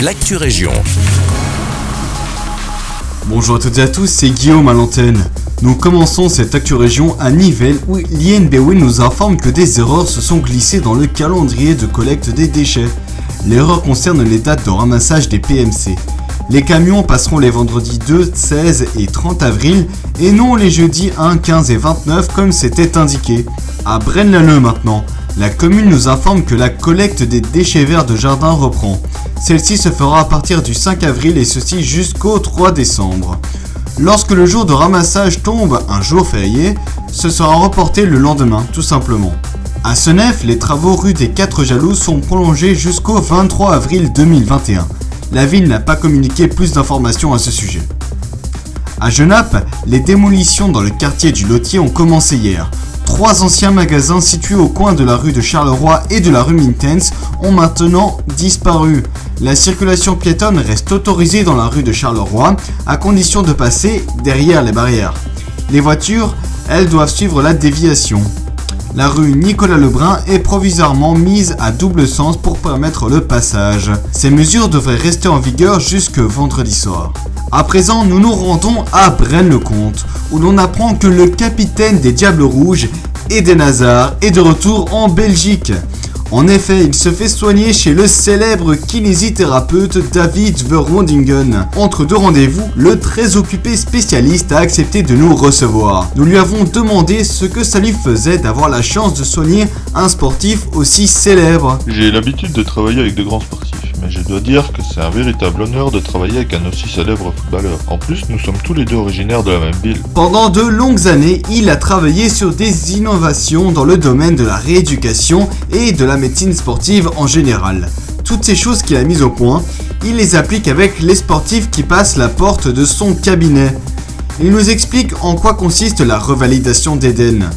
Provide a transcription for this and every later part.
l'actu région. Bonjour à toutes et à tous, c'est Guillaume à l'antenne. Nous commençons cette actu région à Nivelles où l'INBW nous informe que des erreurs se sont glissées dans le calendrier de collecte des déchets. L'erreur concerne les dates de ramassage des PMC. Les camions passeront les vendredis 2, 16 et 30 avril et non les jeudis 1, 15 et 29 comme c'était indiqué. À Braine-l'Alleud maintenant, la commune nous informe que la collecte des déchets verts de jardin reprend. Celle-ci se fera à partir du 5 avril et ceci jusqu'au 3 décembre. Lorsque le jour de ramassage tombe un jour férié, ce sera reporté le lendemain, tout simplement. À Senef, les travaux rue des 4 Jaloux sont prolongés jusqu'au 23 avril 2021. La ville n'a pas communiqué plus d'informations à ce sujet. À Genappe, les démolitions dans le quartier du Lotier ont commencé hier. Trois anciens magasins situés au coin de la rue de Charleroi et de la rue Mintens ont maintenant disparu. La circulation piétonne reste autorisée dans la rue de Charleroi à condition de passer derrière les barrières. Les voitures, elles doivent suivre la déviation. La rue Nicolas Lebrun est provisoirement mise à double sens pour permettre le passage. Ces mesures devraient rester en vigueur jusque vendredi soir. À présent, nous nous rendons à Braine-le-Comte, où l'on apprend que le capitaine des Diables Rouges, Eden Hazard, est de retour en Belgique. En effet, il se fait soigner chez le célèbre kinésithérapeute David Verwondingen. Entre deux rendez-vous, le très occupé spécialiste a accepté de nous recevoir. Nous lui avons demandé ce que ça lui faisait d'avoir la chance de soigner un sportif aussi célèbre. J'ai l'habitude de travailler avec de grands sportifs, mais je dois dire que c'est un véritable honneur de travailler avec un aussi célèbre footballeur. En plus, nous sommes tous les deux originaires de la même ville. Pendant de longues années, il a travaillé sur des innovations dans le domaine de la rééducation et de la médecine sportive en général. Toutes ces choses qu'il a mises au point, il les applique avec les sportifs qui passent la porte de son cabinet. Il nous explique en quoi consiste la revalidation d'Eden.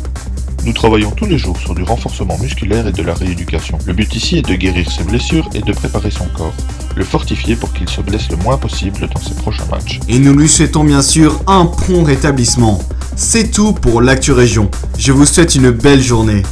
Nous travaillons tous les jours sur du renforcement musculaire et de la rééducation. Le but ici est de guérir ses blessures et de préparer son corps. Le fortifier pour qu'il se blesse le moins possible dans ses prochains matchs. Et nous lui souhaitons bien sûr un prompt rétablissement. C'est tout pour l'actu région. Je vous souhaite une belle journée.